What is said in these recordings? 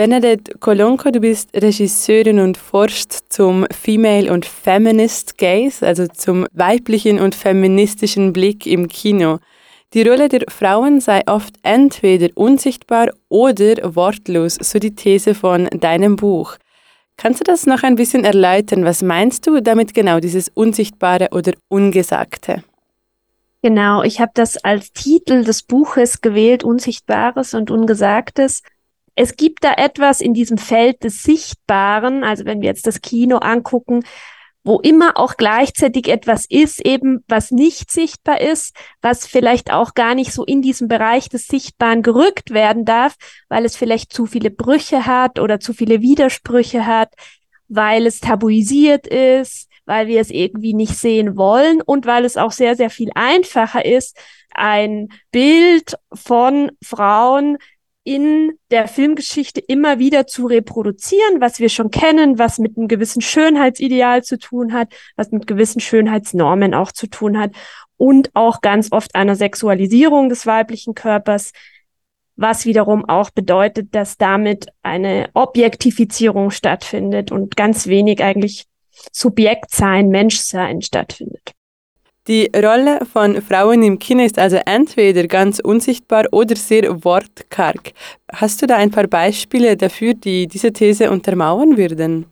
Bernadette Colonco, du bist Regisseurin und forschst zum Female und Feminist Gaze, also zum weiblichen und feministischen Blick im Kino. Die Rolle der Frauen sei oft entweder unsichtbar oder wortlos, so die These von deinem Buch. Kannst du das noch ein bisschen erläutern? Was meinst du damit genau, dieses Unsichtbare oder Ungesagte? Genau, ich habe das als Titel des Buches gewählt, Unsichtbares und Ungesagtes es gibt da etwas in diesem Feld des Sichtbaren, also wenn wir jetzt das Kino angucken, wo immer auch gleichzeitig etwas ist, eben was nicht sichtbar ist, was vielleicht auch gar nicht so in diesem Bereich des Sichtbaren gerückt werden darf, weil es vielleicht zu viele Brüche hat oder zu viele Widersprüche hat, weil es tabuisiert ist, weil wir es irgendwie nicht sehen wollen und weil es auch sehr, sehr viel einfacher ist, ein Bild von Frauen in der Filmgeschichte immer wieder zu reproduzieren, was wir schon kennen, was mit einem gewissen Schönheitsideal zu tun hat, was mit gewissen Schönheitsnormen auch zu tun hat und auch ganz oft einer Sexualisierung des weiblichen Körpers, was wiederum auch bedeutet, dass damit eine Objektifizierung stattfindet und ganz wenig eigentlich Subjektsein, Menschsein stattfindet. Die Rolle von Frauen im Kino ist also entweder ganz unsichtbar oder sehr wortkarg. Hast du da ein paar Beispiele dafür, die diese These untermauern würden?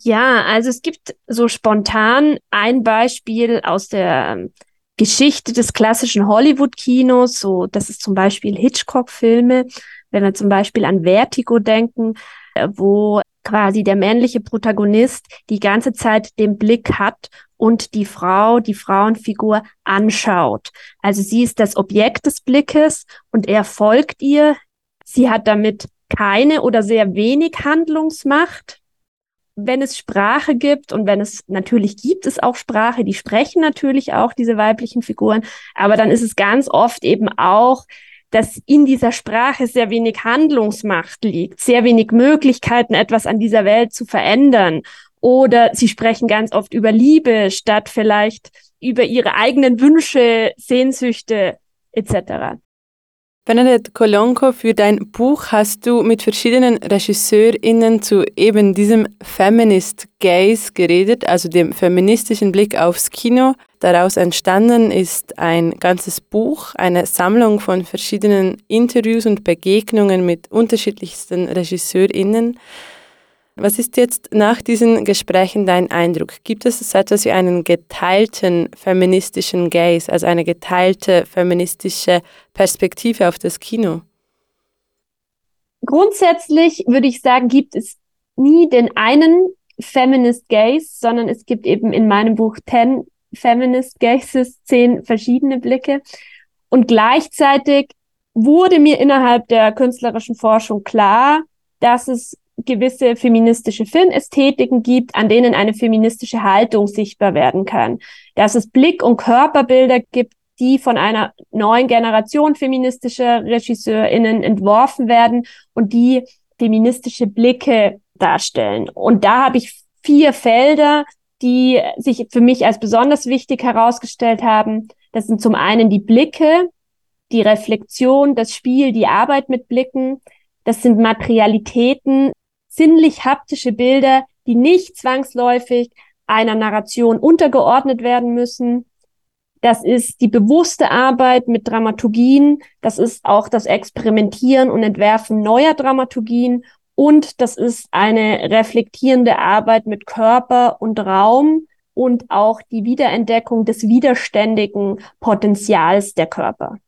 Ja, also es gibt so spontan ein Beispiel aus der ähm, Geschichte des klassischen Hollywood-Kinos, so das ist zum Beispiel Hitchcock-Filme, wenn wir zum Beispiel an Vertigo denken, äh, wo quasi der männliche Protagonist die ganze Zeit den Blick hat und die Frau, die Frauenfigur anschaut. Also sie ist das Objekt des Blickes und er folgt ihr. Sie hat damit keine oder sehr wenig Handlungsmacht. Wenn es Sprache gibt und wenn es natürlich gibt es auch Sprache, die sprechen natürlich auch diese weiblichen Figuren, aber dann ist es ganz oft eben auch dass in dieser Sprache sehr wenig Handlungsmacht liegt, sehr wenig Möglichkeiten, etwas an dieser Welt zu verändern oder sie sprechen ganz oft über Liebe statt vielleicht über ihre eigenen Wünsche, Sehnsüchte etc. Bernadette Colonco, für dein Buch hast du mit verschiedenen RegisseurInnen zu eben diesem Feminist Gaze geredet, also dem feministischen Blick aufs Kino. Daraus entstanden ist ein ganzes Buch, eine Sammlung von verschiedenen Interviews und Begegnungen mit unterschiedlichsten RegisseurInnen. Was ist jetzt nach diesen Gesprächen dein Eindruck? Gibt es so etwas wie einen geteilten feministischen Gaze, also eine geteilte feministische Perspektive auf das Kino? Grundsätzlich würde ich sagen, gibt es nie den einen Feminist Gaze, sondern es gibt eben in meinem Buch Ten Feminist Gazes, zehn verschiedene Blicke. Und gleichzeitig wurde mir innerhalb der künstlerischen Forschung klar, dass es gewisse feministische Filmästhetiken gibt, an denen eine feministische Haltung sichtbar werden kann. Dass es Blick- und Körperbilder gibt, die von einer neuen Generation feministischer RegisseurInnen entworfen werden und die feministische Blicke darstellen. Und da habe ich vier Felder, die sich für mich als besonders wichtig herausgestellt haben. Das sind zum einen die Blicke, die Reflexion, das Spiel, die Arbeit mit Blicken. Das sind Materialitäten, sinnlich-haptische Bilder, die nicht zwangsläufig einer Narration untergeordnet werden müssen. Das ist die bewusste Arbeit mit Dramaturgien. Das ist auch das Experimentieren und Entwerfen neuer Dramaturgien. Und das ist eine reflektierende Arbeit mit Körper und Raum und auch die Wiederentdeckung des widerständigen Potenzials der Körper.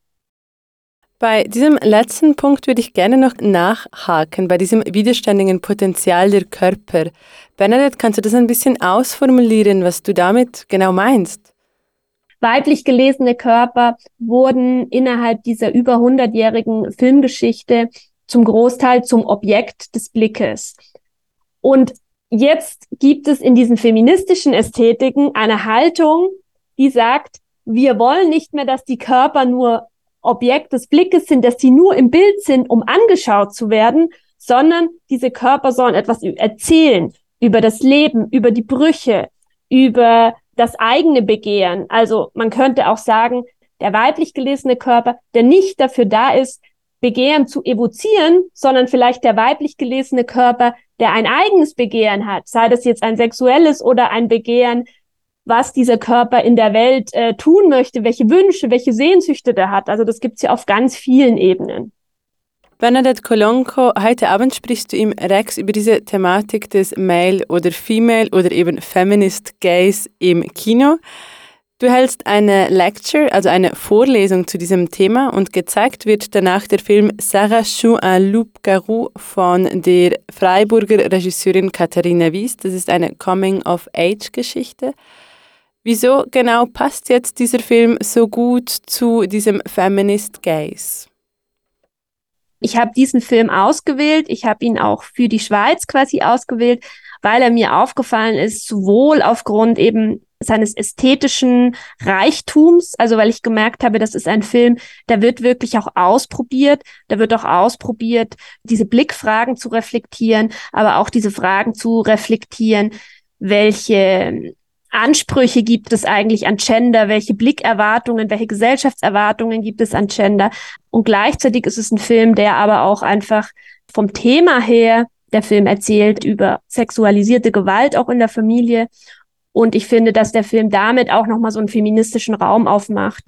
Bei diesem letzten Punkt würde ich gerne noch nachhaken, bei diesem widerständigen Potenzial der Körper. Bernadette, kannst du das ein bisschen ausformulieren, was du damit genau meinst? Weiblich gelesene Körper wurden innerhalb dieser über 100-jährigen Filmgeschichte zum Großteil zum Objekt des Blickes. Und jetzt gibt es in diesen feministischen Ästhetiken eine Haltung, die sagt, wir wollen nicht mehr, dass die Körper nur Objekt des Blickes sind, dass sie nur im Bild sind, um angeschaut zu werden, sondern diese Körper sollen etwas erzählen über das Leben, über die Brüche, über das eigene Begehren. Also man könnte auch sagen, der weiblich gelesene Körper, der nicht dafür da ist, Begehren zu evozieren, sondern vielleicht der weiblich gelesene Körper, der ein eigenes Begehren hat, sei das jetzt ein sexuelles oder ein Begehren, was dieser Körper in der Welt äh, tun möchte, welche Wünsche, welche Sehnsüchte der hat. Also das gibt's ja auf ganz vielen Ebenen. Bernadette Colonco, heute Abend sprichst du im Rex über diese Thematik des Male oder Female oder eben Feminist Gays im Kino. Du hältst eine Lecture, also eine Vorlesung zu diesem Thema und gezeigt wird danach der Film Sarah Chou un Loup-Garou von der Freiburger Regisseurin Katharina Wies. Das ist eine Coming-of-Age-Geschichte. Wieso genau passt jetzt dieser Film so gut zu diesem Feminist Gaze? Ich habe diesen Film ausgewählt. Ich habe ihn auch für die Schweiz quasi ausgewählt, weil er mir aufgefallen ist, sowohl aufgrund eben seines ästhetischen Reichtums, also weil ich gemerkt habe, das ist ein Film, der wird wirklich auch ausprobiert, da wird auch ausprobiert, diese Blickfragen zu reflektieren, aber auch diese Fragen zu reflektieren, welche Ansprüche gibt es eigentlich an Gender? Welche Blickerwartungen, welche Gesellschaftserwartungen gibt es an Gender? Und gleichzeitig ist es ein Film, der aber auch einfach vom Thema her, der Film erzählt über sexualisierte Gewalt auch in der Familie. Und ich finde, dass der Film damit auch nochmal so einen feministischen Raum aufmacht,